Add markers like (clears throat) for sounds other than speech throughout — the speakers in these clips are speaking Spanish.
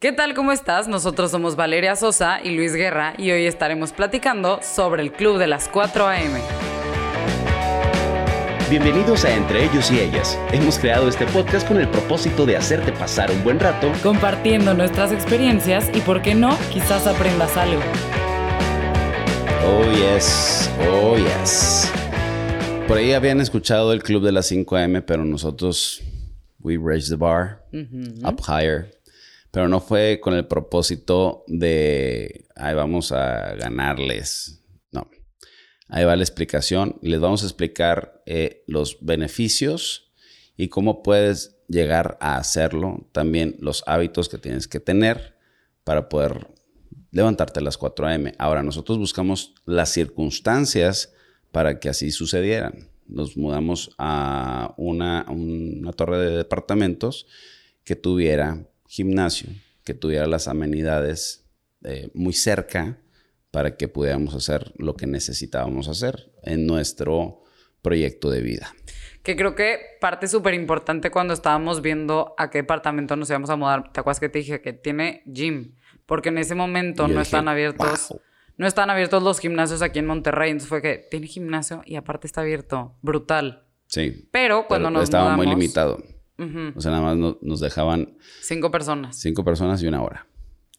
¿Qué tal? ¿Cómo estás? Nosotros somos Valeria Sosa y Luis Guerra y hoy estaremos platicando sobre el Club de las 4 a.m. Bienvenidos a Entre ellos y ellas. Hemos creado este podcast con el propósito de hacerte pasar un buen rato compartiendo nuestras experiencias y, por qué no, quizás aprendas algo. Oh yes, oh yes. Por ahí habían escuchado el Club de las 5 a.m., pero nosotros, we raised the bar up higher pero no fue con el propósito de, ahí vamos a ganarles. No, ahí va la explicación. Les vamos a explicar eh, los beneficios y cómo puedes llegar a hacerlo. También los hábitos que tienes que tener para poder levantarte a las 4 a.m. Ahora, nosotros buscamos las circunstancias para que así sucedieran. Nos mudamos a una, una torre de departamentos que tuviera gimnasio que tuviera las amenidades eh, muy cerca para que pudiéramos hacer lo que necesitábamos hacer en nuestro proyecto de vida. Que creo que parte súper importante cuando estábamos viendo a qué departamento nos íbamos a mudar. ¿Te acuerdas que te dije que tiene gym? Porque en ese momento no están abiertos. No están abiertos los gimnasios aquí en Monterrey. Entonces fue que tiene gimnasio y aparte está abierto. Brutal. Sí. Pero cuando nos estaba muy limitado. O sea, nada más nos dejaban... Cinco personas. Cinco personas y una hora.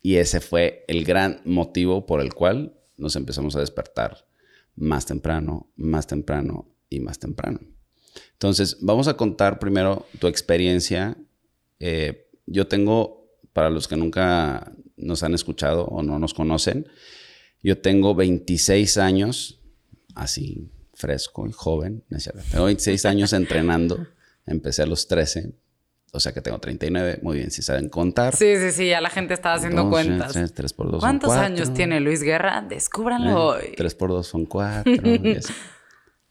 Y ese fue el gran motivo por el cual nos empezamos a despertar más temprano, más temprano y más temprano. Entonces, vamos a contar primero tu experiencia. Eh, yo tengo, para los que nunca nos han escuchado o no nos conocen, yo tengo 26 años, así fresco y joven. Tengo 26 años entrenando. (laughs) Empecé a los 13. O sea que tengo 39. Muy bien, si saben contar. Sí, sí, sí. Ya la gente estaba haciendo cuentas. 3, por 2 ¿Cuántos años tiene Luis Guerra? Descúbranlo hoy. 3 por 2 son 4. (laughs)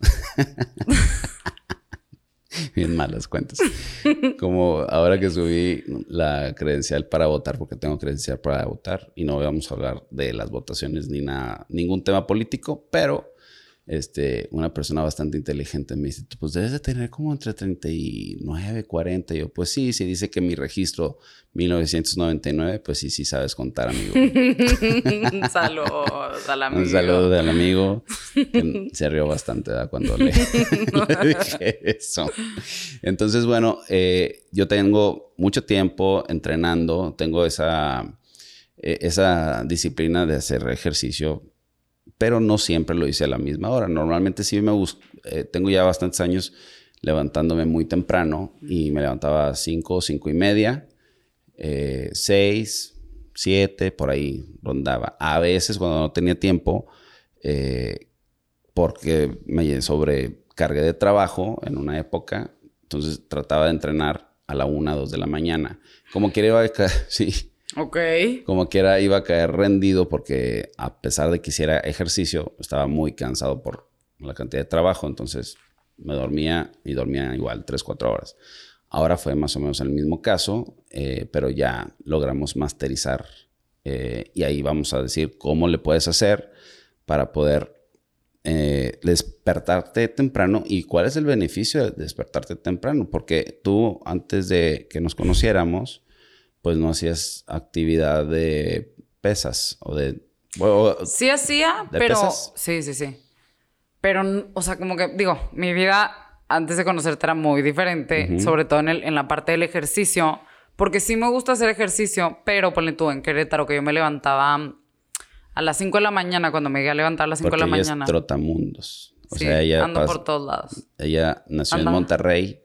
(laughs) bien malas cuentas. Como ahora que subí la credencial para votar, porque tengo credencial para votar y no vamos a hablar de las votaciones ni nada, ningún tema político, pero este, una persona bastante inteligente me dice, pues debes de tener como entre 39, 40. Y yo, pues sí, si dice que mi registro 1999, pues sí, sí sabes contar, amigo. (laughs) Saludos al amigo. Un saludo al amigo. (laughs) se rió bastante cuando (laughs) le, dije eso. Entonces, bueno, eh, yo tengo mucho tiempo entrenando, tengo esa, eh, esa disciplina de hacer ejercicio pero no siempre lo hice a la misma hora. Normalmente sí me eh, tengo ya bastantes años levantándome muy temprano y me levantaba a 5, 5 y media, 6, eh, 7, por ahí rondaba. A veces cuando no tenía tiempo, eh, porque me sobrecargué de trabajo en una época, entonces trataba de entrenar a la 1, 2 de la mañana. Como quería, (laughs) sí, Ok. Como quiera iba a caer rendido porque a pesar de que hiciera ejercicio, estaba muy cansado por la cantidad de trabajo, entonces me dormía y dormía igual 3, 4 horas. Ahora fue más o menos el mismo caso, eh, pero ya logramos masterizar eh, y ahí vamos a decir cómo le puedes hacer para poder eh, despertarte temprano y cuál es el beneficio de despertarte temprano, porque tú antes de que nos conociéramos, pues no hacías actividad de pesas o de... sí hacía, pero... Sí, sí, sí. Pero, o sea, como que, digo, mi vida antes de conocerte era muy diferente, sobre todo en, el, en la parte del ejercicio, porque sí me gusta hacer ejercicio, pero ponle tú en Querétaro, que yo me levantaba a las 5 de la mañana, cuando me iba a levantar a las 5 de la ella mañana. Es trotamundos. O sea, ella... Ando por todos lados. Ella nació en Monterrey,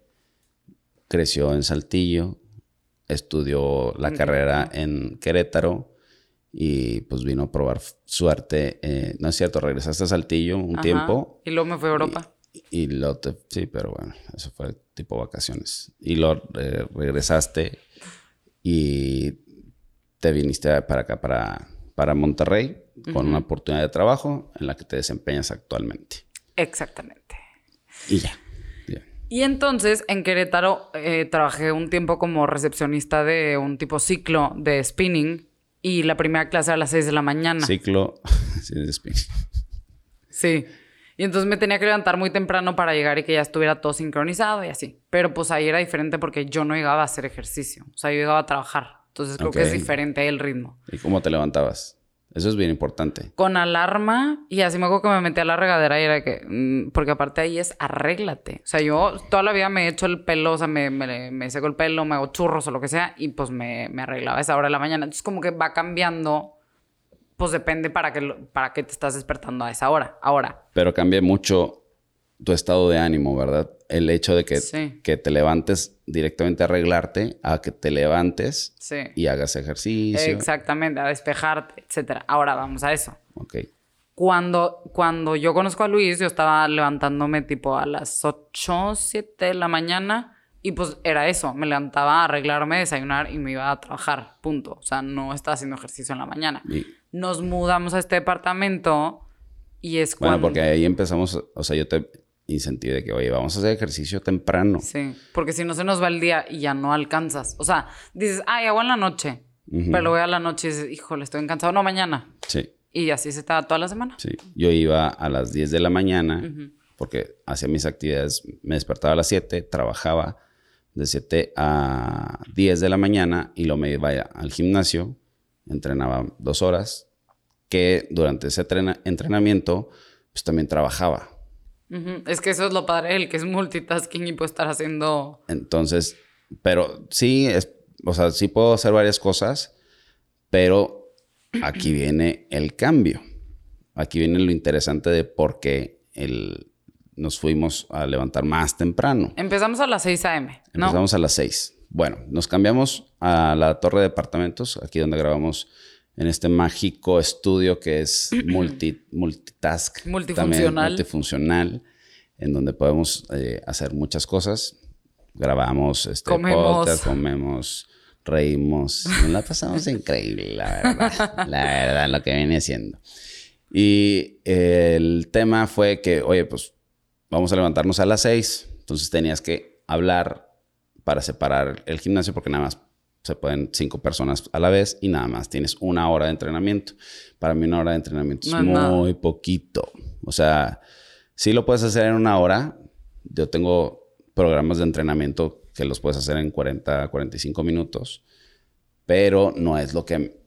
creció en Saltillo, estudió la carrera en Querétaro y pues vino a probar suerte. Eh, no es cierto, regresaste a Saltillo un tiempo. Y luego me fui a Europa. Y, lo te, sí, pero bueno, eso fue tipo vacaciones. Y lo eh, regresaste y te viniste para acá, para, para Monterrey, con una oportunidad de trabajo en la que te desempeñas actualmente. Exactamente. Y ya. Y entonces en Querétaro eh, trabajé un tiempo como recepcionista de un tipo ciclo de spinning y la primera clase a las 6 de la mañana. Ciclo (laughs) de spinning. Sí. Y entonces me tenía que levantar muy temprano para llegar y que ya estuviera todo sincronizado y así. Pero pues ahí era diferente porque yo no llegaba a hacer ejercicio. O sea, yo llegaba a trabajar. Entonces creo que es diferente el ritmo. ¿Y cómo te levantabas? Eso es bien importante. Con alarma y así me acuerdo que me metí a la regadera y era que... Mm, porque aparte ahí es arréglate. O sea, yo toda la vida me he hecho el pelo, o sea, me, me, seco el pelo, me hago churros o lo que sea y pues me, me arreglaba a esa hora de la mañana. Entonces como que va cambiando, pues depende para qué, para qué te estás despertando a esa hora. Ahora. Pero cambia mucho tu estado de ánimo, ¿verdad? El hecho de que, que te levantes directamente a arreglarte a que te levantes y hagas ejercicio. Exactamente, a despejarte, etc. Ahora vamos a eso. Ok. Cuando, cuando yo conozco a Luis, yo estaba levantándome tipo a las 8, 7 de la mañana y pues era eso, me levantaba a arreglarme, desayunar y me iba a trabajar, punto. O sea, no estaba haciendo ejercicio en la mañana. Nos mudamos a este departamento y es cuando... Bueno, porque ahí empezamos, o sea, yo te incentivo de que, oye, vamos a hacer ejercicio temprano. Sí, porque si no se nos va el día y ya no alcanzas. O sea, dices, ay, hago en la noche. Pero voy a la noche y dices, híjole, estoy cansado. No, mañana. Sí. Y así se está toda la semana. Sí. Yo iba a las 10 de la mañana porque hacía mis actividades. Me despertaba a las 7, trabajaba de 7 a 10 de la mañana y luego me iba al gimnasio. Entrenaba dos horas. Que durante ese entrenamiento, pues también trabajaba es que eso es lo padre, el que es multitasking y puede estar haciendo. Entonces, pero sí, es, o sea, sí puedo hacer varias cosas, pero aquí (clears throat) viene el cambio. Aquí viene lo interesante de por qué el, nos fuimos a levantar más temprano. Empezamos a las 6 a.m. Empezamos a las 6. Bueno, nos cambiamos a la torre de departamentos, aquí donde grabamos en este mágico estudio que es (clears throat) multi, multitask. Multifuncional. multifuncional, en donde podemos eh, hacer muchas cosas. Grabamos este comemos. podcast, comemos, reímos. Nos la pasamos (laughs) increíble, la verdad. la verdad, lo que viene siendo. Y el tema fue que, oye, pues vamos a levantarnos a las seis. Entonces tenías que hablar para separar el gimnasio porque nada más se pueden cinco personas a la vez y nada más tienes una hora de entrenamiento. Para mí una hora de entrenamiento es muy poquito. O sea, sí lo puedes hacer en una hora. Yo tengo programas de entrenamiento que los puedes hacer en 40, 45 minutos, pero no es lo que,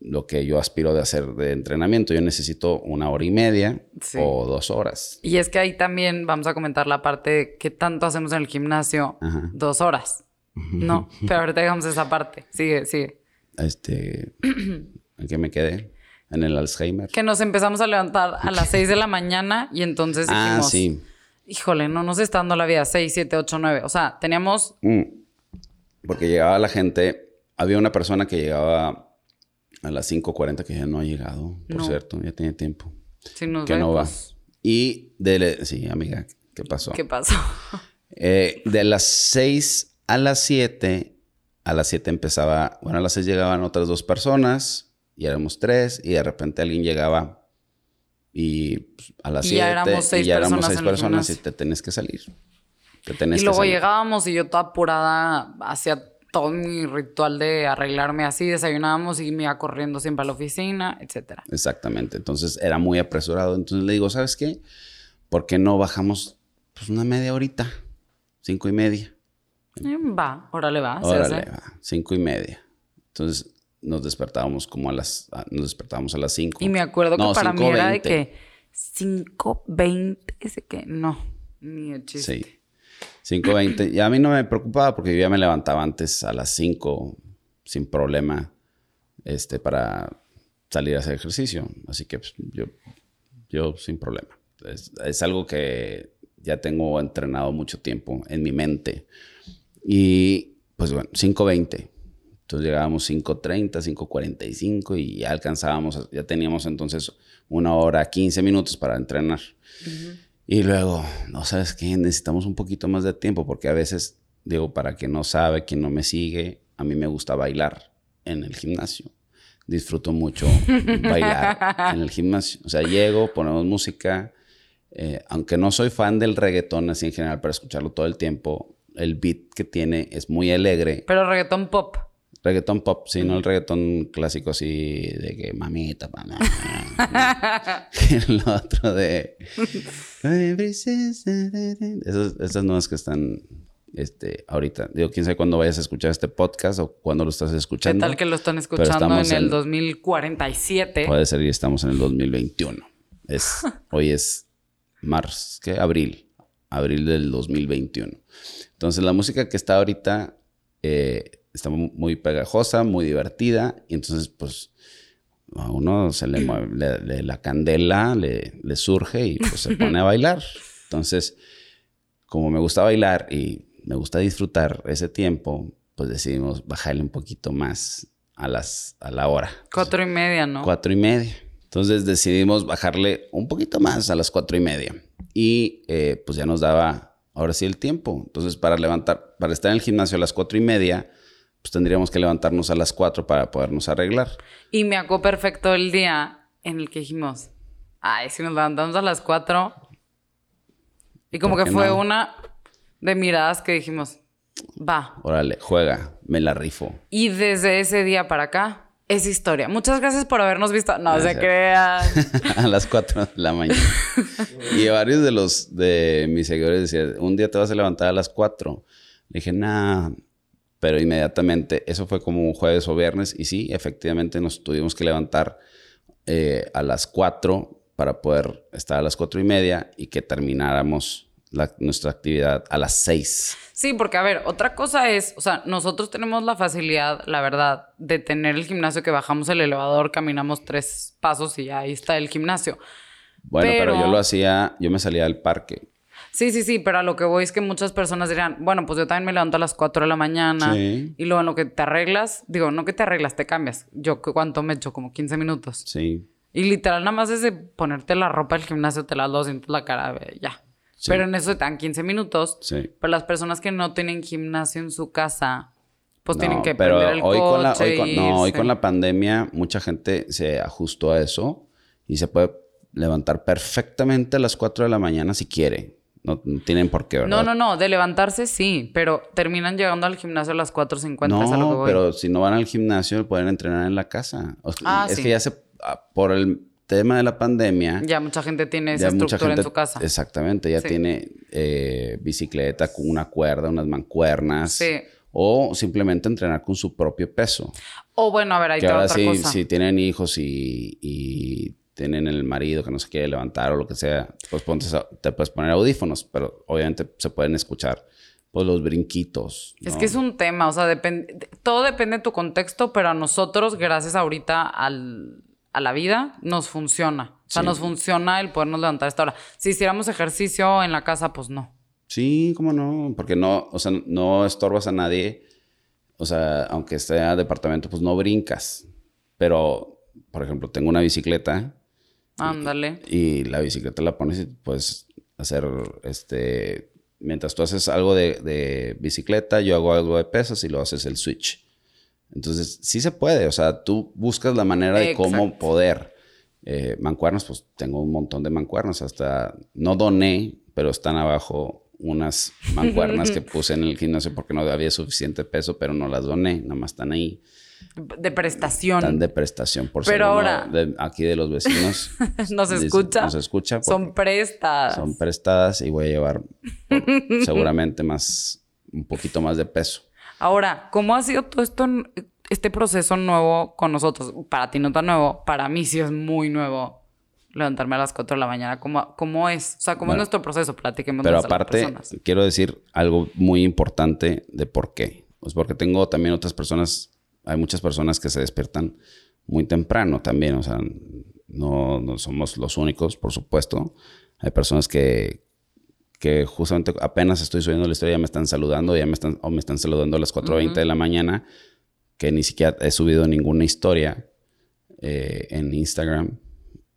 lo que yo aspiro de hacer de entrenamiento. Yo necesito una hora y media o dos horas. Y es que ahí también vamos a comentar la parte de qué tanto hacemos en el gimnasio. Dos horas. No, (laughs) pero ahorita digamos esa parte. Sigue, sigue. Este. (clears throat) ¿En qué me quedé? En el Alzheimer. Que nos empezamos a levantar a las 6 de la mañana y entonces (laughs) ah, dijimos. Ah, sí. Híjole, no nos está dando la vida. 6, 7, 8, 9. O sea, teníamos. Mm. Porque llegaba la gente. Había una persona que llegaba a las 5.40 que ya no ha llegado, por cierto, ya tiene tiempo. Sí, nos que no va. Pues. Y de. Sí, amiga, ¿qué pasó? ¿Qué pasó? Eh, de las 6 a las 7, a las 7 empezaba, bueno, a las 6 llegaban otras dos personas y éramos tres y de repente alguien llegaba y pues, a las 7 y ya éramos seis, personas, y te tenés que salir. y luego llegábamos y yo toda apurada hacía todo mi ritual de arreglarme así, desayunábamos y me iba corriendo siempre a la oficina, etcétera. Exactamente. Entonces era muy apresurado. Entonces le digo, ¿sabes qué? ¿Por qué no bajamos pues una media horita? Cinco y media. Va, órale va. Órale va, cinco y media. Entonces nos despertábamos como a las, nos despertábamos a las cinco. Y me acuerdo que para mí era de que 5.20, ese que no, ni el chiste. Sí. 5.20. Y a mí no me preocupaba porque yo ya me levantaba antes a las 5 sin problema este, para salir a hacer ejercicio. Así que pues, yo, yo sin problema. Es, es, algo que ya tengo entrenado mucho tiempo en mi mente. Y pues bueno, 5.20. Entonces llegábamos 5.30, 5.45 y ya alcanzábamos, ya teníamos entonces una hora, 15 minutos para entrenar. Y luego, no sabes qué, necesitamos un poquito más de tiempo porque a veces, digo, para quien no sabe, quien no me sigue, a mí me gusta bailar en el gimnasio. Disfruto mucho (laughs) bailar en el gimnasio. O sea, llego, ponemos música. Eh, aunque no soy fan del reggaetón así en general para escucharlo todo el tiempo, el beat que tiene es muy alegre. Pero reggaetón pop. Reggaetón pop, sí, no el reggaetón clásico así de que mamita, mamá. (laughs) el otro de. esas, esas nuevas que están este, ahorita. Digo, quién sabe cuándo vayas a escuchar este podcast o cuándo lo estás escuchando. ¿Qué tal que lo están escuchando en el 2047? Puede ser y estamos en el 2021. Es, (laughs) hoy es marzo, ¿qué? Abril. Abril del 2021. Entonces, la música que está ahorita eh, está muy pegajosa, muy divertida. Y entonces, pues, a uno se le (clears throat) mueve la candela, le, le surge y pues se pone a (laughs) bailar. Entonces, como me gusta bailar y me gusta disfrutar ese tiempo, pues decidimos bajarle un poquito más a, las, a la hora. Cuatro y media, ¿no? Cuatro y media. Entonces decidimos bajarle un poquito más a las cuatro y media. Y eh, pues ya nos daba ahora sí el tiempo. Entonces para levantar, para estar en el gimnasio a las cuatro y media, pues tendríamos que levantarnos a las cuatro para podernos arreglar. Y me acó perfecto el día en el que dijimos, ay, si nos levantamos a las cuatro. Y como que fue una de miradas que dijimos, va. Órale, juega, me la rifo. Y desde ese día para acá, es historia. Muchas gracias por habernos visto. No se crean. (laughs) a las 4 de la mañana. (laughs) y varios de los de mis seguidores decían, un día te vas a levantar a las 4. Le dije, nah. Pero inmediatamente, eso fue como un jueves o viernes. Y sí, efectivamente nos tuvimos que levantar eh, a las 4 para poder estar a las 4 y media y que termináramos nuestra actividad a las seis. Sí, porque a ver, otra cosa es, o sea, nosotros tenemos la facilidad, la verdad, de tener el gimnasio que bajamos el elevador, caminamos tres pasos y ahí está el gimnasio. Bueno, pero, yo lo hacía, yo me salía del parque. Sí, sí, sí, pero a lo que voy es que muchas personas dirían, bueno, pues yo también me levanto a las 4 de la mañana y luego en lo que te arreglas, digo, no que te arreglas, te cambias. Yo, ¿cuánto me echo? Como 15 minutos. Sí. Y literal, nada más desde ponerte la ropa del gimnasio, te las dos, sientes la cara, ya. Pero en eso te dan 15 minutos. Sí. Pero las personas que no tienen gimnasio en su casa, pues tienen que pero el hoy con la, No, hoy con la pandemia mucha gente se ajustó a eso y se puede levantar perfectamente a las 4 de la mañana si quiere. No, tienen por qué, ¿verdad? No, no, no. De levantarse sí, pero terminan llegando al gimnasio a las 4.50. No, pero si no van al gimnasio pueden entrenar en la casa. ah, es que ya se... Ah, por el tema de la pandemia. Ya mucha gente tiene esa estructura en su casa. Exactamente, ya tiene eh, bicicleta una cuerda, unas mancuernas. Sí. O simplemente entrenar con su propio peso. O bueno, a ver, hay que ahora otra sí, Si tienen hijos y, tienen el marido que no se quiere levantar o lo que sea, pues te puedes poner audífonos, pero obviamente se pueden escuchar pues los brinquitos. Es que es un tema, o sea, depende, todo depende de tu contexto, pero a nosotros, gracias ahorita al, a la vida, nos funciona. O sea, nos funciona el podernos levantar a esta hora. Si hiciéramos ejercicio en la casa, pues no. Sí, cómo no, porque no, o sea, no estorbas a nadie. O sea, aunque sea departamento, pues no brincas. Pero, por ejemplo, tengo una bicicleta. Ándale. Y, la bicicleta la pones y puedes hacer, este, mientras tú haces algo de, de bicicleta, yo hago algo de pesas y lo haces el switch. Entonces, sí se puede, o sea, tú buscas la manera de cómo poder. Eh, mancuernos, pues tengo un montón de mancuernos, hasta no doné, pero están abajo unas mancuernas que (laughs) puse en el gimnasio porque no había suficiente peso, pero no las doné, nada más están ahí. De prestación. Están de prestación, por Pero ahora. aquí de los vecinos. (laughs) nos escucha. Nos escucha. Son prestadas. Son prestadas y voy a llevar (laughs) seguramente más, un poquito más de peso. Ahora, ¿cómo ha sido todo esto, este proceso nuevo con nosotros? Para ti no tan nuevo, para mí sí es muy nuevo levantarme a las 4 de la mañana. ¿Cómo, cómo es? O sea, ¿cómo es nuestro proceso? Platiquemos. Pero aparte, quiero decir algo muy importante de por qué. Pues porque tengo también otras personas, hay muchas personas que se despiertan muy temprano también. O sea, no, no somos los únicos, por supuesto. Hay personas que, que justamente apenas estoy subiendo la historia, ya me están saludando, ya me están, o me están saludando a las 4.20 de la mañana, que ni siquiera he subido ninguna historia eh, en Instagram.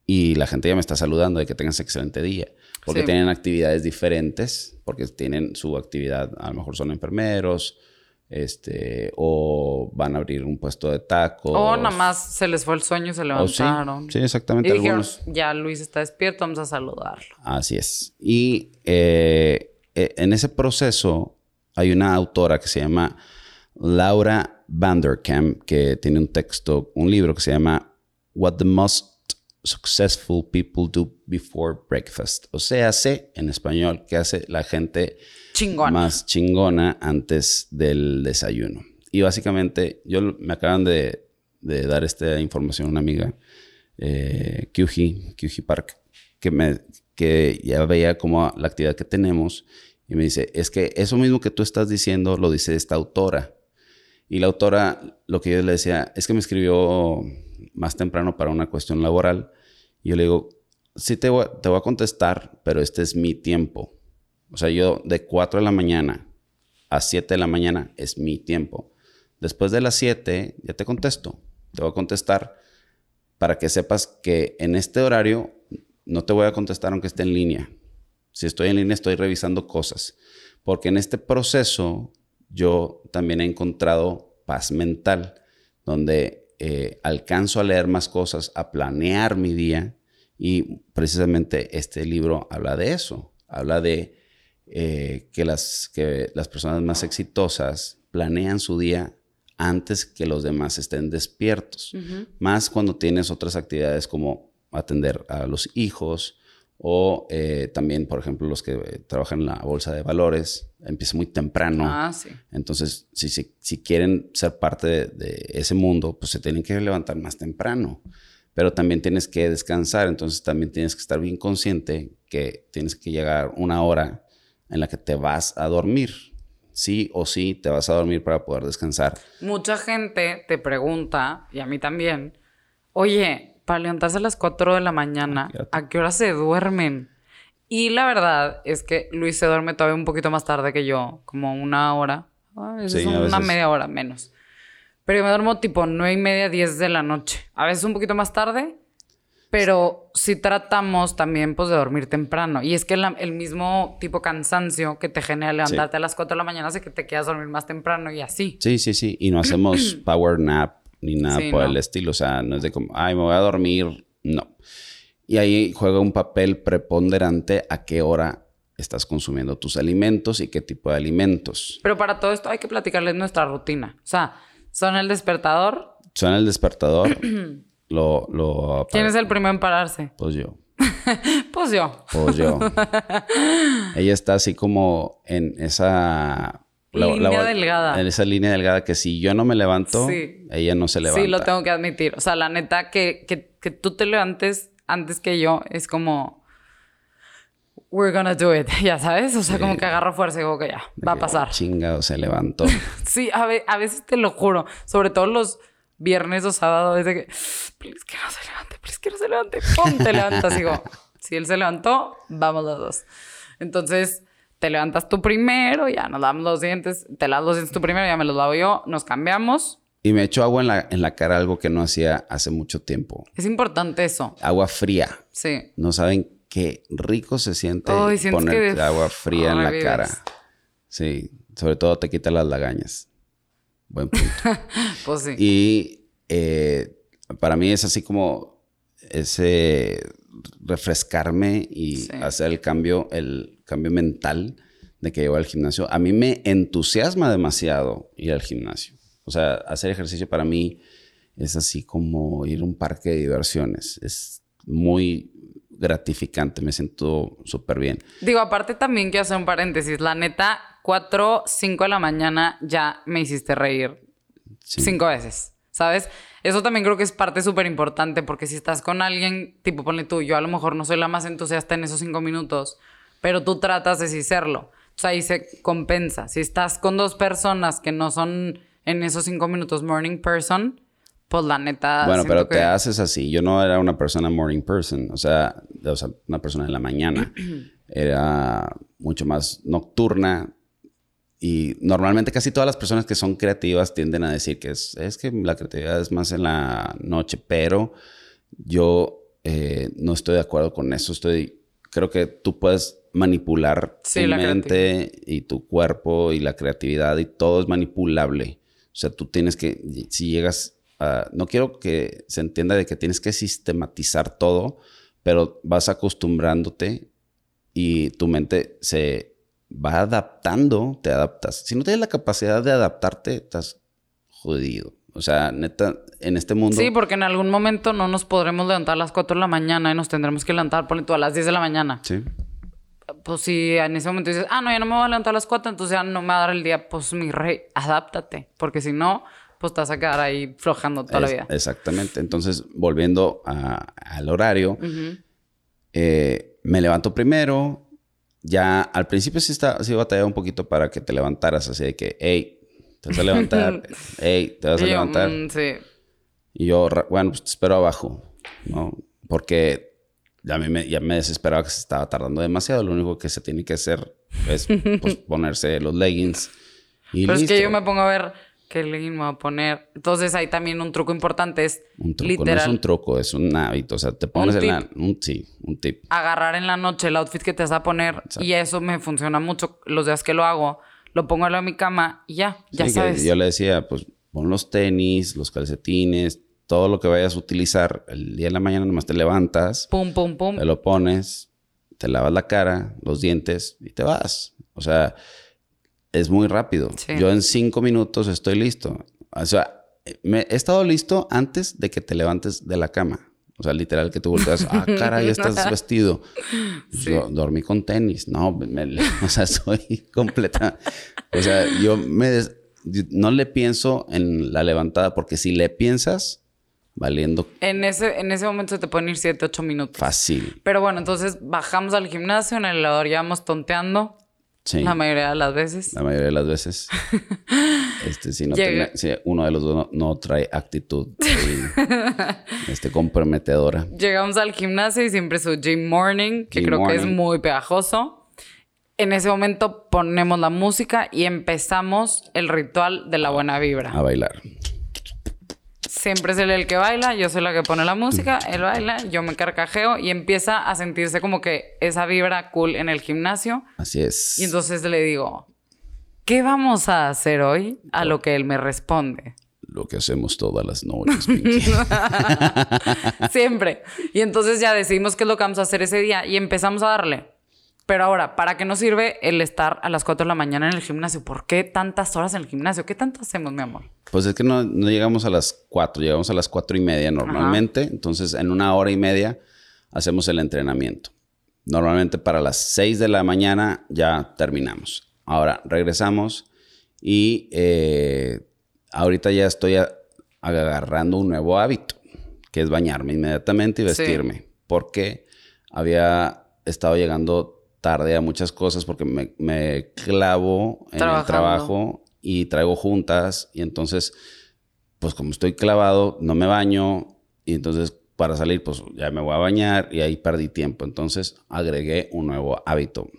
Y la gente ya me está saludando de que tengas excelente día. Porque tienen actividades diferentes, porque tienen su actividad, a lo mejor son enfermeros, este, o van a abrir un puesto de tacos. O nada más se les fue el sueño y se levantaron. Sí, exactamente. Y dijeron, ya Luis está despierto, vamos a saludarlo. Así es. Y eh, eh, en ese proceso hay una autora que se llama Laura Vanderkam, que tiene un texto, un libro que se llama What the Most successful people do before breakfast. O sea, hace en español que hace la gente más chingona antes del desayuno. Y básicamente, yo me acaban de, dar esta información a una amiga, eh, QG, Park, que, me, que ya veía como la actividad que tenemos y me dice, es que eso mismo que tú estás diciendo lo dice esta autora. Y la autora, lo que yo le decía, es que me escribió más temprano para una cuestión laboral. Yo le digo, sí te voy, te voy a contestar, pero este es mi tiempo. O sea, yo de 4 de la mañana a 7 de la mañana es mi tiempo. Después de las 7 ya te contesto. Te voy a contestar para que sepas que en este horario no te voy a contestar aunque esté en línea. Si estoy en línea estoy revisando cosas. Porque en este proceso yo también he encontrado paz mental, donde eh, alcanzo a leer más cosas, a planear mi día. Y precisamente este libro habla de eso. Habla de eh, que, las, que las personas más exitosas planean su día antes que los demás estén despiertos. Más cuando tienes otras actividades como atender a los hijos o eh, también, por ejemplo, los que trabajan en la bolsa de valores, empieza muy temprano. Ah, sí. Entonces, si, si, quieren ser parte de, ese mundo, pues se tienen que levantar más temprano. Pero también tienes que descansar, entonces también tienes que estar bien consciente que tienes que llegar una hora en la que te vas a dormir. Sí o sí te vas a dormir para poder descansar. Mucha gente te pregunta, y a mí también, oye, para levantarse a las 4 de la mañana, ¿a qué hora se duermen? Y la verdad es que Luis se duerme todavía un poquito más tarde que yo, como una hora. es una media hora menos. Pero yo me duermo tipo nueve y media, 10 de la noche. A veces un poquito más tarde, pero sí tratamos también pues de dormir temprano. Y es que el mismo tipo cansancio que te genera levantarte a las 4 de la mañana hace que te quieras dormir más temprano y así. Sí, sí, sí. Y no hacemos power nap ni nada por el estilo. O sea, no es de como, ay, me voy a dormir. No. Y ahí juega un papel preponderante a qué hora estás consumiendo tus alimentos y qué tipo de alimentos. Pero para todo esto hay que platicarles nuestra rutina. O sea, son el despertador. Son el despertador. (clears throat) lo, lo ¿Quién es el primero en pararse? Pues yo. (laughs) pues yo. Pues yo. (laughs) Ella está así como en esa línea delgada. En esa línea delgada que si yo no me levanto, ella no se levanta. Sí, lo tengo que admitir. O sea, la neta, que, que, que tú te levantes antes que yo es como we're gonna do it, (laughs) ya sabes, o sea, como que agarro fuerza y digo que ya, va a pasar. Chingado, se levantó. (laughs) sí, a, a, veces te lo juro, sobre todo los viernes o sábados, desde que, please que no se levante, please que no se levante, ¡pum! Te levantas y digo, (laughs) si él se levantó, vamos los dos. Entonces, te levantas tú primero, ya nos lavamos los dientes, te lavas los dientes tú primero, ya me los lavo yo, nos cambiamos. Y me echo agua en la, en la cara, algo que no hacía hace mucho tiempo. Es importante eso. Agua fría. Sí. No saben qué rico se siente poner agua fría en la cara. Sí, sobre todo te quita las lagañas. Buen punto. (laughs) pues sí. Y eh, para mí es así como ese refrescarme y hacer el cambio, el cambio mental de que llevo al gimnasio. A mí me entusiasma demasiado ir al gimnasio. O sea, hacer ejercicio para mí es así como ir a un parque de diversiones. Es muy gratificante, me siento súper bien. Digo, aparte también quiero hacer un paréntesis. La neta, 4, 5 de la mañana ya me hiciste reír cinco veces, ¿sabes? Eso también creo que es parte súper importante porque si estás con alguien, tipo, ponle tú, yo a lo mejor no soy la más entusiasta en esos cinco minutos, pero tú tratas de sí serlo. O sea, ahí se compensa. Si estás con dos personas que no son en esos cinco minutos morning person, pues la neta. Bueno, pero te haces así. Yo no era una persona morning person, o sea, o sea una persona de la mañana. (clears throat) era mucho más nocturna. Y normalmente casi todas las personas que son creativas tienden a decir que es, es que la creatividad es más en la noche, pero yo eh, no estoy de acuerdo con eso. Estoy, creo que tú puedes manipular tu mente y tu cuerpo y la creatividad y todo es manipulable. O sea, tú tienes que, si llegas a, no quiero que se entienda de que tienes que sistematizar todo, pero vas acostumbrándote y tu mente se va adaptando, te adaptas. Si no tienes la capacidad de adaptarte, estás jodido. O sea, neta, en este mundo. Sí, porque en algún momento no nos podremos levantar a las 4 de la mañana y nos tendremos que levantar, por tú, a las 10 de la mañana. Sí. Pues si en ese momento dices, ah, no, ya no me voy a levantar a las 4, entonces ya no me va a dar el día, pues mi rey, adáptate. Porque si no, pues te vas a quedar ahí flojando toda la vida. Exactamente. Entonces, volviendo al horario, eh, me levanto primero. Ya al principio sí, está, sí batallaba un poquito para que te levantaras, así de que, hey, te vas a levantar, (laughs) hey, te vas a levantar. Mm, sí. Y yo, bueno, pues te espero abajo, ¿no? Porque ya me, ya me desesperaba que se estaba tardando demasiado. Lo único que se tiene que hacer es pues, (laughs) ponerse los leggings. Y Pero es que yo me pongo a ver qué legging me voy a poner. Entonces ahí también un truco importante es un truco, no es un truco, es un hábito. O sea, te pones en la... Un, sí, un tip. Agarrar en la noche el outfit que te vas a poner. Y eso me funciona mucho los días que lo hago. Lo pongo en mi cama y ya, ya sabes. yo le decía, pues pon los tenis, los calcetines, todo lo que vayas a utilizar el día de la mañana, nomás te levantas. Pum, pum, pum. Te lo pones, te lavas la cara, los dientes y te vas. O sea, es muy rápido. Yo en cinco minutos estoy listo. O sea, me, he estado listo antes de que te levantes de la cama. O sea, literal que tú volteas, ah, (laughs) cara, ya estás vestido. Yo dormí con tenis. No, (laughs) o sea, soy completa. O sea, yo me no le pienso en la levantada, porque si le piensas, valiendo. En ese, en ese momento se te pueden ir 7, 8 minutos. Fácil. Pero bueno, entonces bajamos al gimnasio, en el elevador ya vamos tonteando. La mayoría de las veces. La mayoría de las veces. (laughs) este, si, no si uno de los dos no, trae actitud (laughs) este, comprometedora. Llegamos al gimnasio y siempre su gym morning, que creo que es muy pegajoso. En ese momento ponemos la música y empezamos el ritual de la buena vibra. A bailar. Siempre es él el que baila, yo soy la que pone la música, él baila, yo me carcajeo y empieza a sentirse como que esa vibra cool en el gimnasio. Así es. Y entonces le digo, ¿qué vamos a hacer hoy? A lo que él me responde. Lo que hacemos todas las noches, (laughs) Siempre. Y entonces ya decidimos qué es lo que vamos a hacer ese día y empezamos a darle. Pero ahora, ¿para qué nos sirve el estar a las 4 de la mañana en el gimnasio? ¿Por qué tantas horas en el gimnasio? ¿Qué tanto hacemos, mi amor? Pues es que no, llegamos a las 4, llegamos a las 4 y media normalmente. Entonces, en una hora y media hacemos el entrenamiento. Normalmente para las 6 de la mañana ya terminamos. Ahora regresamos y eh, ahorita ya estoy agarrando un nuevo hábito, que es bañarme inmediatamente y vestirme. Porque había estado llegando tarde a muchas cosas porque me, clavo en el trabajo y traigo juntas y entonces, pues como estoy clavado, no me baño y entonces para salir, pues ya me voy a bañar y ahí perdí tiempo. Entonces agregué un nuevo hábito.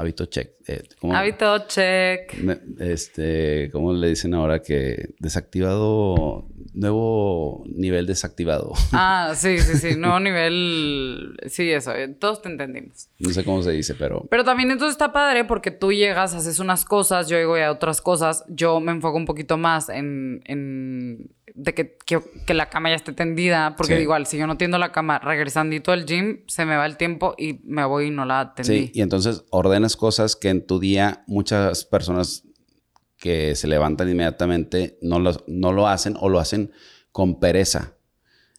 Hábito check. Eh, hábito check. Este, ¿cómo le dicen ahora que desactivado nuevo nivel desactivado. (laughs) Ah, sí, sí, sí, nuevo nivel, sí, eso, eh, todos te entendimos. No sé cómo se dice, pero... Pero también entonces está padre porque tú llegas, haces unas cosas, yo llego a otras cosas, yo me enfoco un poquito más en, en de que, que, la cama ya esté tendida, porque igual, si yo no tiendo la cama regresandito al gym, se me va el tiempo y me voy y no la tendí. Sí, y entonces ordenas cosas que en tu día muchas personas que se levantan inmediatamente no lo, no lo hacen o lo hacen con pereza.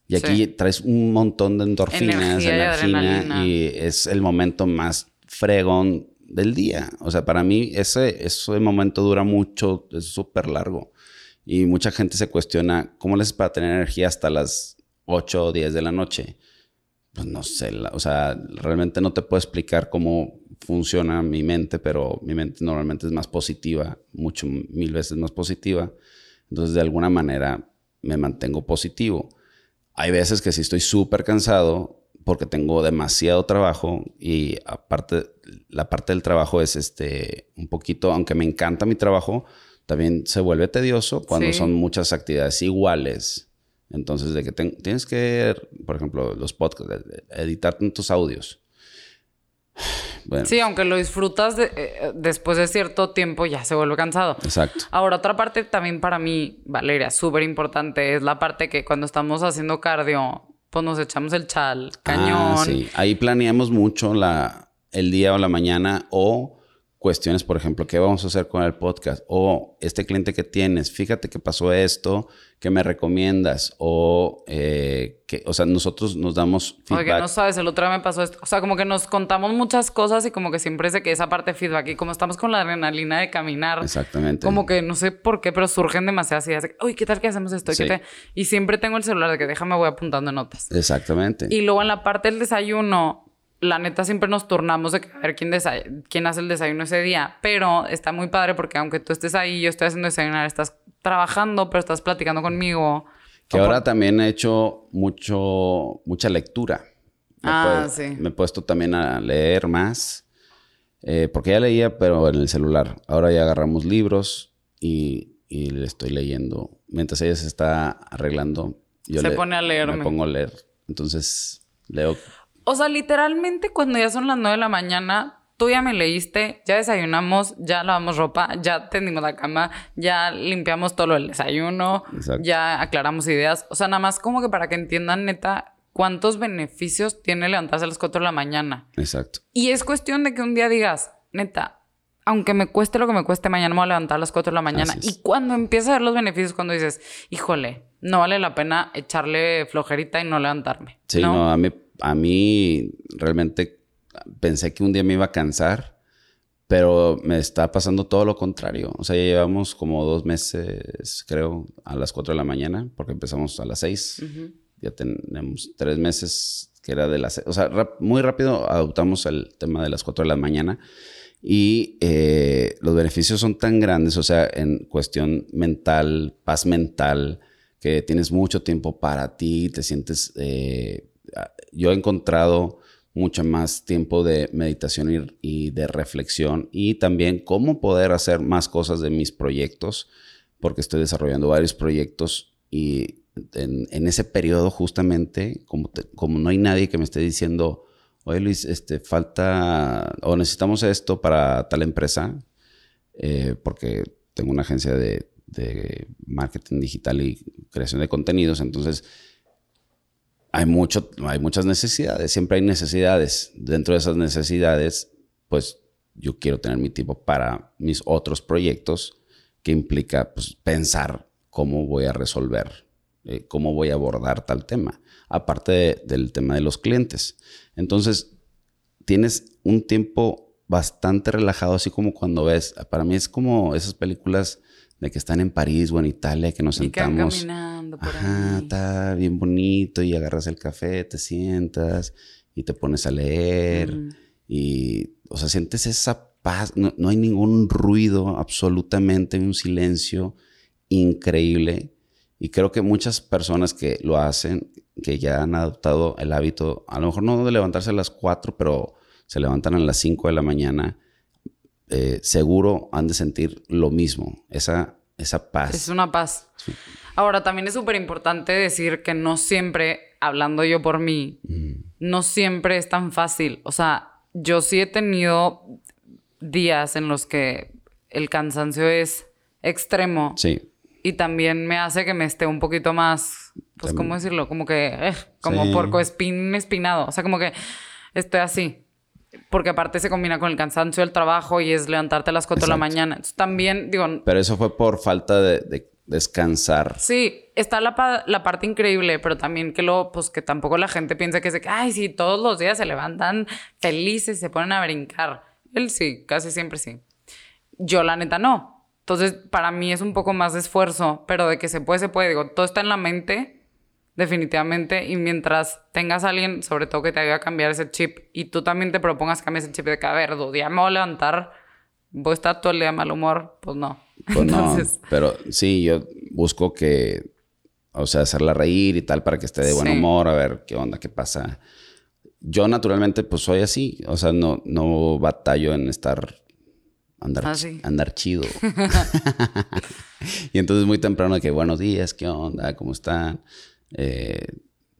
Y aquí traes un montón de endorfinas, energía, y, es el momento más fregón del día. O sea, para mí ese, ese momento dura mucho, es súper largo. Y mucha gente se cuestiona, ¿cómo les para tener energía hasta las 8 o 10 de la noche? Pues no sé, o sea, realmente no te puedo explicar cómo funciona mi mente, pero mi mente normalmente es más positiva, mucho, mil veces más positiva. Entonces, de alguna manera, me mantengo positivo. Hay veces que sí estoy súper cansado porque tengo demasiado trabajo y aparte, la parte del trabajo es este, un poquito, aunque me encanta mi trabajo, también se vuelve tedioso cuando son muchas actividades iguales. Entonces, de que tienes que, por ejemplo, los podcasts, editar tus audios (sighs) Sí, aunque lo disfrutas eh, después de cierto tiempo ya se vuelve cansado. Exacto. Ahora, otra parte también para mí, Valeria, súper importante, es la parte que cuando estamos haciendo cardio, pues nos echamos el chal, ah, cañón. sí, ahí planeamos mucho la, el día o la mañana o cuestiones, por ejemplo, ¿qué vamos a hacer con el podcast? O este cliente que tienes, fíjate que pasó esto, ¿qué me recomiendas? O, eh, que, o sea, nosotros nos damos feedback. Oye, no sabes, el otro día me pasó esto. O sea, como que nos contamos muchas cosas y como que siempre es de que esa parte de feedback y como estamos con la adrenalina de caminar. Exactamente. Como que no sé por qué, pero surgen demasiadas ideas. Uy, ¿qué tal que hacemos esto? Y siempre tengo el celular de que déjame voy apuntando notas. Exactamente. Y luego en la parte del desayuno, la neta siempre nos turnamos de ver quién, quién hace el desayuno ese día, pero está muy padre porque aunque tú estés ahí, yo estoy haciendo desayunar, estás trabajando, pero estás platicando conmigo. Que ahora también he hecho mucho, mucha lectura. ah, sí. Me he puesto también a leer más, eh, porque ya leía, pero en el celular. Ahora ya agarramos libros y, y le estoy leyendo. Mientras ella se está arreglando, yo se pone a leer. Me pongo a leer. Entonces, leo o sea, literalmente cuando ya son las 9 de la mañana, tú ya me leíste, ya desayunamos, ya lavamos ropa, ya tendimos la cama, ya limpiamos todo del desayuno, ya aclaramos ideas. O sea, nada más como que para que entiendan neta cuántos beneficios tiene levantarse a las 4 de la mañana. Exacto. Y es cuestión de que un día digas, neta, aunque me cueste lo que me cueste, mañana me voy a levantar a las 4 de la mañana. Y cuando empiezas a ver los beneficios, cuando dices, híjole, no vale la pena echarle flojerita y no levantarme. Sí, no, no a mí a mí realmente pensé que un día me iba a cansar, pero me está pasando todo lo contrario. O sea, ya llevamos como dos meses, creo, a las 4 de la mañana, porque empezamos a las 6. Ya tenemos tres meses que era de las... O sea, muy rápido adoptamos el tema de las 4 de la mañana. Y eh, los beneficios son tan grandes, o sea, en cuestión mental, paz mental, que tienes mucho tiempo para ti, te sientes eh, yo he encontrado mucho más tiempo de meditación y, de reflexión y también cómo poder hacer más cosas de mis proyectos, porque estoy desarrollando varios proyectos y en, ese periodo justamente, como, como no hay nadie que me esté diciendo, oye Luis, este, falta o necesitamos esto para tal empresa, eh, porque tengo una agencia de marketing digital y creación de contenidos, entonces hay, mucho, hay muchas necesidades, siempre hay necesidades. Dentro de esas necesidades, pues yo quiero tener mi tiempo para mis otros proyectos, que implica pues, pensar cómo voy a resolver, eh, cómo voy a abordar tal tema, aparte del tema de los clientes. Entonces, tienes un tiempo bastante relajado, así como cuando ves, para mí es como esas películas de que están en París o en Italia, que nos sentamos. caminando por Ajá, está bien bonito y agarras el café, te sientas y te pones a leer. Y, o sea, sientes esa paz. No, hay ningún ruido, absolutamente, un silencio increíble. Y creo que muchas personas que lo hacen, que ya han adoptado el hábito, a lo mejor no de levantarse a las 4, pero se levantan a las 5 de la mañana eh, seguro han de sentir lo mismo, esa, esa paz. Es una paz. Ahora, también es súper importante decir que no siempre, hablando yo por mí, no siempre es tan fácil. O sea, yo sí he tenido días en los que el cansancio es extremo. Sí. Y también me hace que me esté un poquito más, pues, ¿cómo decirlo? Como que, eh, como porco espinado. O sea, como que estoy así porque aparte se combina con el cansancio del trabajo y es levantarte a las 4 de la mañana. Entonces, también, digo... Pero eso fue por falta de, descansar. Sí, está la, la, parte increíble, pero también que lo, pues que tampoco la gente piensa que es de que, ay, sí, todos los días se levantan felices, se ponen a brincar. Él sí, casi siempre sí. Yo la neta no. Entonces, para mí es un poco más de esfuerzo, pero de que se puede, se puede. Digo, todo está en la mente Definitivamente. Y mientras tengas a alguien, sobre todo que te ayude a cambiar ese chip, y tú también te propongas cambiar ese chip de que, a ver, día me voy a levantar, voy a estar todo el día de mal humor, pues no. Pues no, pero sí, yo busco que, o sea, hacerla reír y tal para que esté de buen humor, a ver qué onda, qué pasa. Yo naturalmente pues soy así, o sea, no, no batallo en estar andar, ah, andar chido. (laughs) (laughs) y entonces muy temprano que buenos días, ¿qué onda? ¿Cómo están? Eh,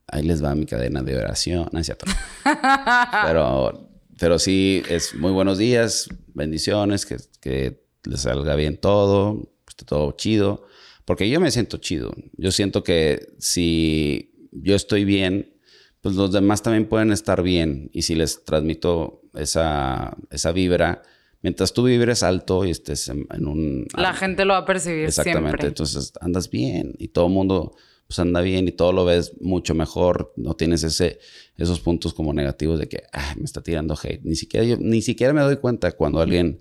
ahí les va mi cadena de oración, no es cierto. (laughs) pero, pero sí, es muy buenos días, bendiciones, que, que les salga bien todo, esté todo chido. Porque yo me siento chido. Yo siento que si yo estoy bien, pues los demás también pueden estar bien. Y si les transmito esa, esa vibra, mientras tú vibres alto y estés en, un... La gente lo va a percibir Exactamente, entonces andas bien y todo el mundo pues anda bien y todo lo ves mucho mejor, no tienes ese, esos puntos como negativos de que me está tirando hate. Ni siquiera, yo, ni siquiera me doy cuenta cuando alguien...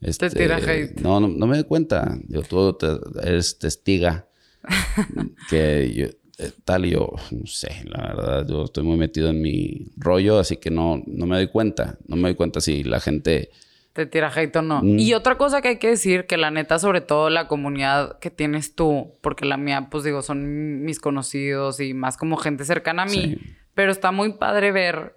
Este, te tira hate. No, no, me doy cuenta. Yo, tú eres testiga (laughs) que yo, eh, tal y yo, no sé, la verdad, yo estoy muy metido en mi rollo, así que no, no me doy cuenta. No me doy cuenta si la gente te tira hate o no. Mm. Y otra cosa que hay que decir, que la neta, sobre todo la comunidad que tienes tú, porque la mía, pues digo, son mis conocidos y más como gente cercana a mí, pero está muy padre ver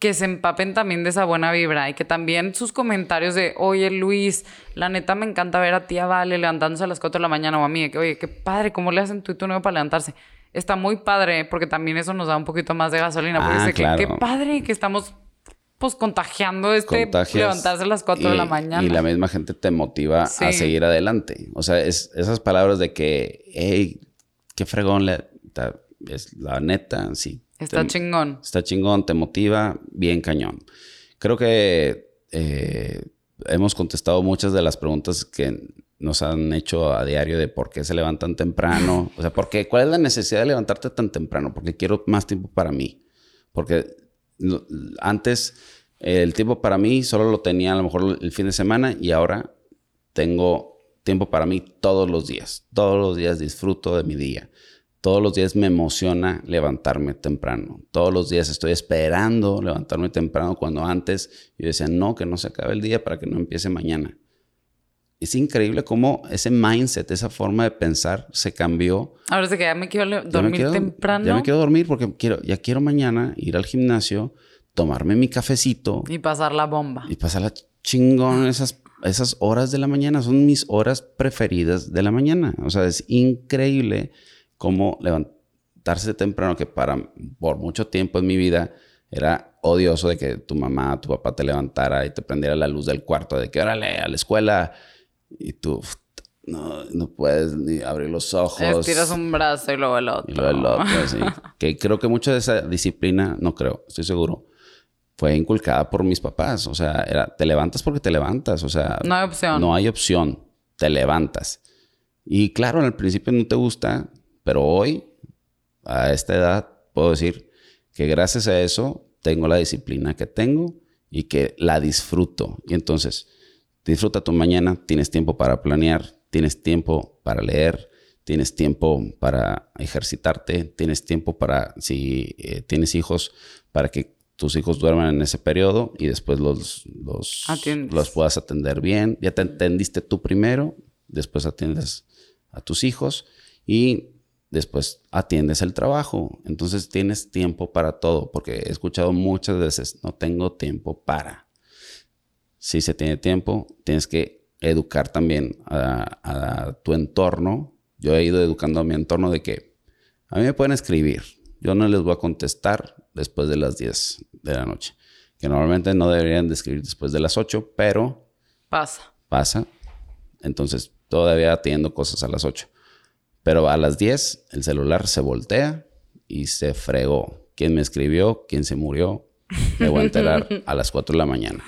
que se empapen también de esa buena vibra y que también sus comentarios de, oye Luis, la neta me encanta ver a tía Vale levantándose a las 4 de la mañana o a mí, que oye, qué padre, ¿cómo le hacen tú y tu nuevo para levantarse? Está muy padre porque también eso nos da un poquito más de gasolina. Porque ah, dice que qué padre que estamos pues contagiando este levantarse a las 4 de la mañana. Y la misma gente te motiva a seguir adelante. O sea, es, esas palabras de que, hey, qué fregón, le, es la neta, sí. Está chingón. Está chingón, te motiva, bien cañón. Creo que eh, hemos contestado muchas de las preguntas que nos han hecho a diario de por qué se levantan temprano. (laughs) O sea, ¿por qué? ¿cuál es la necesidad de levantarte tan temprano? Porque quiero más tiempo para mí. Porque antes el tiempo para mí solo lo tenía a lo mejor el fin de semana y ahora tengo tiempo para mí todos los días. Todos los días disfruto de mi día. Todos los días me emociona levantarme temprano. Todos los días estoy esperando levantarme temprano cuando antes yo decía, no, que no se acabe el día para que no empiece mañana. Es increíble cómo ese mindset, esa forma de pensar se cambió. Ahora es que ya me quiero dormir temprano. Ya me quiero dormir porque quiero, ya quiero mañana ir al gimnasio, tomarme mi cafecito. Y pasar la bomba. Y pasar la chingón. Esas, esas horas de la mañana son mis horas preferidas de la mañana. O sea, es increíble cómo levantarse temprano, que para por mucho tiempo en mi vida era odioso de que tu mamá, tu papá te levantara y te prendiera la luz del cuarto, de que órale a la escuela y tú no, no puedes ni abrir los ojos. Estiras un brazo y luego el otro. Y luego el otro, sí. (laughs) que creo que mucha de esa disciplina, no creo, estoy seguro, fue inculcada por mis papás. O sea, era, te levantas porque te levantas. O sea, no hay opción. No hay opción. Te levantas. Y claro, en el principio no te gusta, pero hoy, a esta edad, puedo decir que gracias a eso tengo la disciplina que tengo y que la disfruto. Y entonces, Disfruta tu mañana, tienes tiempo para planear, tienes tiempo para leer, tienes tiempo para ejercitarte, tienes tiempo para, si eh, tienes hijos, para que tus hijos duerman en ese periodo y después los, los, los puedas atender bien. Ya te atendiste tú primero, después atiendes a tus hijos y después atiendes el trabajo. Entonces tienes tiempo para todo, porque he escuchado muchas veces, no tengo tiempo para si se tiene tiempo, tienes que educar también a, tu entorno. Yo he ido educando a mi entorno de que a mí me pueden escribir. Yo no les voy a contestar después de las 10 de la noche. Que normalmente no deberían de escribir después de las 8, pero... Pasa. Pasa. Entonces, todavía atiendo cosas a las 8. Pero a las 10 el celular se voltea y se fregó. ¿Quién me escribió? ¿Quién se murió? Me voy a enterar (laughs) a las 4 de la mañana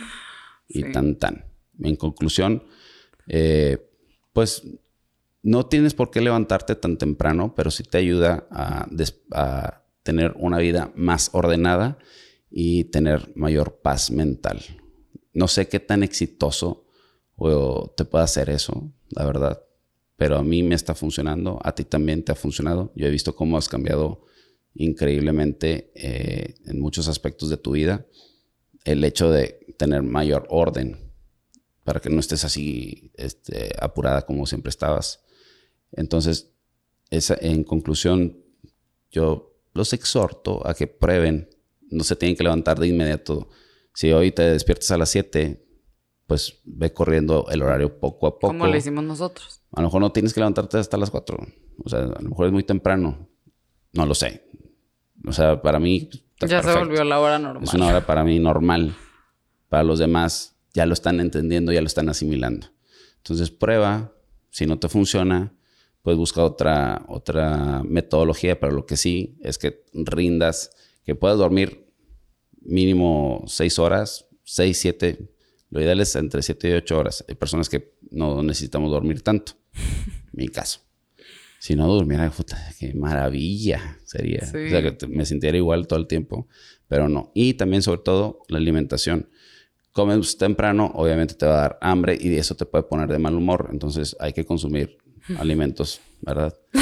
y tan tan. En conclusión, eh, pues no tienes por qué levantarte tan temprano, pero sí te ayuda a, tener una vida más ordenada y tener mayor paz mental. No sé qué tan exitoso o te puede hacer eso, la verdad, pero a mí me está funcionando, a ti también te ha funcionado. Yo he visto cómo has cambiado increíblemente eh, en muchos aspectos de tu vida el hecho de tener mayor orden para que no estés así este, apurada como siempre estabas. Entonces, esa, en conclusión, yo los exhorto a que prueben, no se tienen que levantar de inmediato. Si hoy te despiertas a las 7, pues ve corriendo el horario poco a poco. Como lo hicimos nosotros. A lo mejor no tienes que levantarte hasta las 4. O sea, a lo mejor es muy temprano. No lo sé. O sea, para mí ya se volvió la hora normal. Es una hora para mí normal. Para los demás ya lo están entendiendo, ya lo están asimilando. Entonces prueba. Si no te funciona, pues busca otra, otra metodología. Pero lo que sí es que rindas, que puedas dormir mínimo seis horas, seis, siete, Lo ideal es entre 7 y 8 horas. Hay personas que no necesitamos dormir tanto. Mi caso. Si no durmiera, puta, qué maravilla sería. O sea, que me sintiera igual todo el tiempo, pero no. Y también, sobre todo, la alimentación. Comes temprano, obviamente te va a dar hambre y eso te puede poner de mal humor. Entonces, hay que consumir (laughs) alimentos, ¿verdad? (laughs)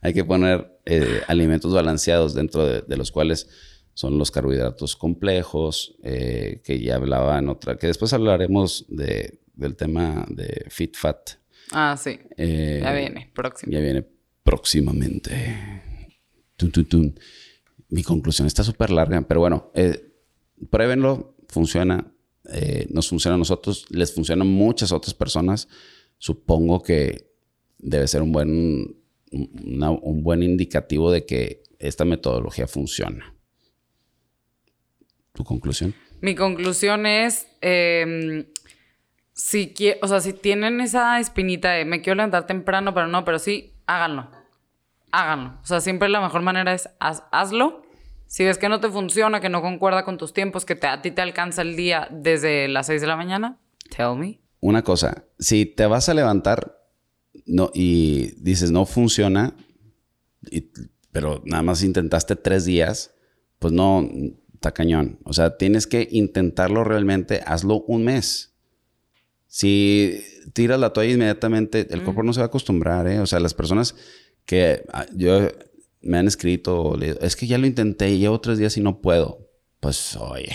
hay que poner, eh, alimentos balanceados dentro de, los cuales son los carbohidratos complejos, eh, que ya hablaba en otra, que después hablaremos de, del tema de fit fat. Ah, sí. Eh, ya viene, próximo. Ya viene próximamente. Mi conclusión está súper larga, pero bueno, pruébenlo, funciona, nos funciona a nosotros, les funciona a muchas otras personas supongo que debe ser un buen, un buen indicativo de que esta metodología funciona. ¿Tu conclusión? Mi conclusión es, em, si, o sea, si tienen esa espinita de me quiero levantar temprano, pero no, pero sí, háganlo. Háganlo. O sea, siempre la mejor manera es hazlo. Si ves que no te funciona, que no concuerda con tus tiempos, que a ti te alcanza el día desde las 6 de la mañana, tell me una cosa, si te vas a levantar no, y dices no funciona, pero nada más intentaste tres días, pues no, está cañón. O sea, tienes que intentarlo realmente, hazlo un mes. Si tiras la toalla inmediatamente, el cuerpo no se va a acostumbrar, ¿eh? O sea, las personas que ah, yo me han escrito, es que ya lo intenté y llevo tres días y no puedo. Pues, oye.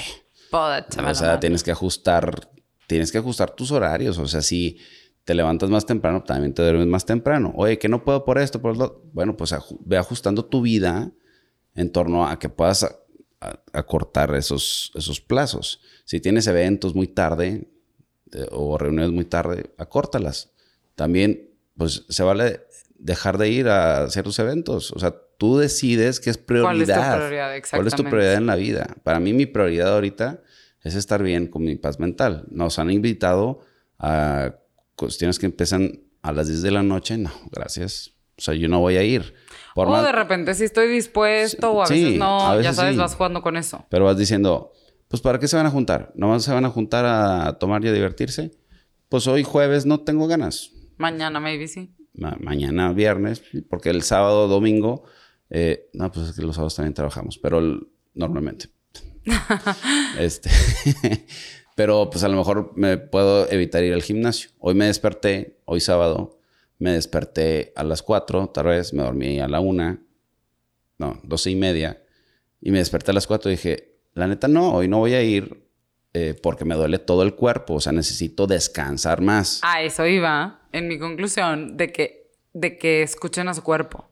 o sea, tienes que ajustar tienes que ajustar tus horarios. O sea, si te levantas más temprano, también te duermes más temprano. Oye, que no puedo por esto, por lo Bueno, pues ve ajustando tu vida en torno a que puedas acortar esos, esos plazos. Si tienes eventos muy tarde eh, o reuniones muy tarde, acórtalas. También, pues se vale dejar de ir a ciertos eventos. O sea, tú decides qué es prioridad. ¿Cuál es tu prioridad? ¿Cuál es tu prioridad en la vida? Para mí, mi prioridad ahorita es estar bien con mi paz mental. Nos han invitado a cuestiones que empiezan a las 10 de la noche. No, gracias. O sea, yo no voy a ir. o de repente sí estoy dispuesto o a veces no. ya sabes, vas jugando con eso. Pero vas diciendo, pues ¿para qué se van a juntar? ¿No se van a juntar a tomar y a divertirse? Pues hoy jueves no tengo ganas. Mañana maybe sí. mañana viernes, porque el sábado, domingo, eh, no, pues es que los sábados también trabajamos, pero normalmente. (laughs) este, (laughs) pero pues a lo mejor me puedo evitar ir al gimnasio. Hoy me desperté, hoy sábado, me desperté a las 4, tal vez me dormí a la 1, no, 12 y media, y me desperté a las 4 y dije, la neta no, hoy no voy a ir eh, porque me duele todo el cuerpo, o sea, necesito descansar más. A eso iba, en mi conclusión, de que, de que escuchen a su cuerpo,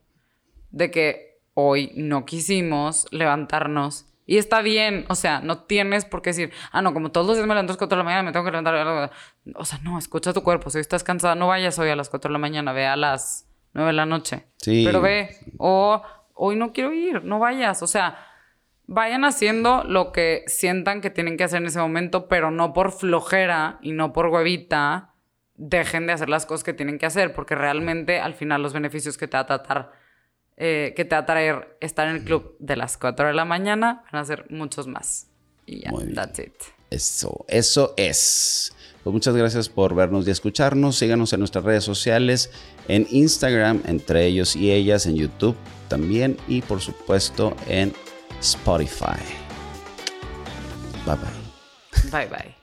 de que hoy no quisimos levantarnos y está bien, o sea, no tienes por qué decir, ah, no, como todos los días me levanto a las 4 de la mañana, me tengo que levantar. O sea, no, escucha tu cuerpo. Si estás cansada, no vayas hoy a las 4 de la mañana, ve a las 9 de la noche. Sí. Pero ve, o hoy no quiero ir, no vayas. O sea, vayan haciendo lo que sientan que tienen que hacer en ese momento, pero no por flojera y no por huevita. Dejen de hacer las cosas que tienen que hacer, porque realmente al final los beneficios que te va a tratar eh, que te va a traer estar en el club de las 4 de la mañana. Van a ser muchos más. Y ya, that's it. Eso, eso es. Pues muchas gracias por vernos y escucharnos. Síganos en nuestras redes sociales, en Instagram, entre ellos y ellas, en YouTube también y por supuesto en Spotify. Bye bye. Bye bye.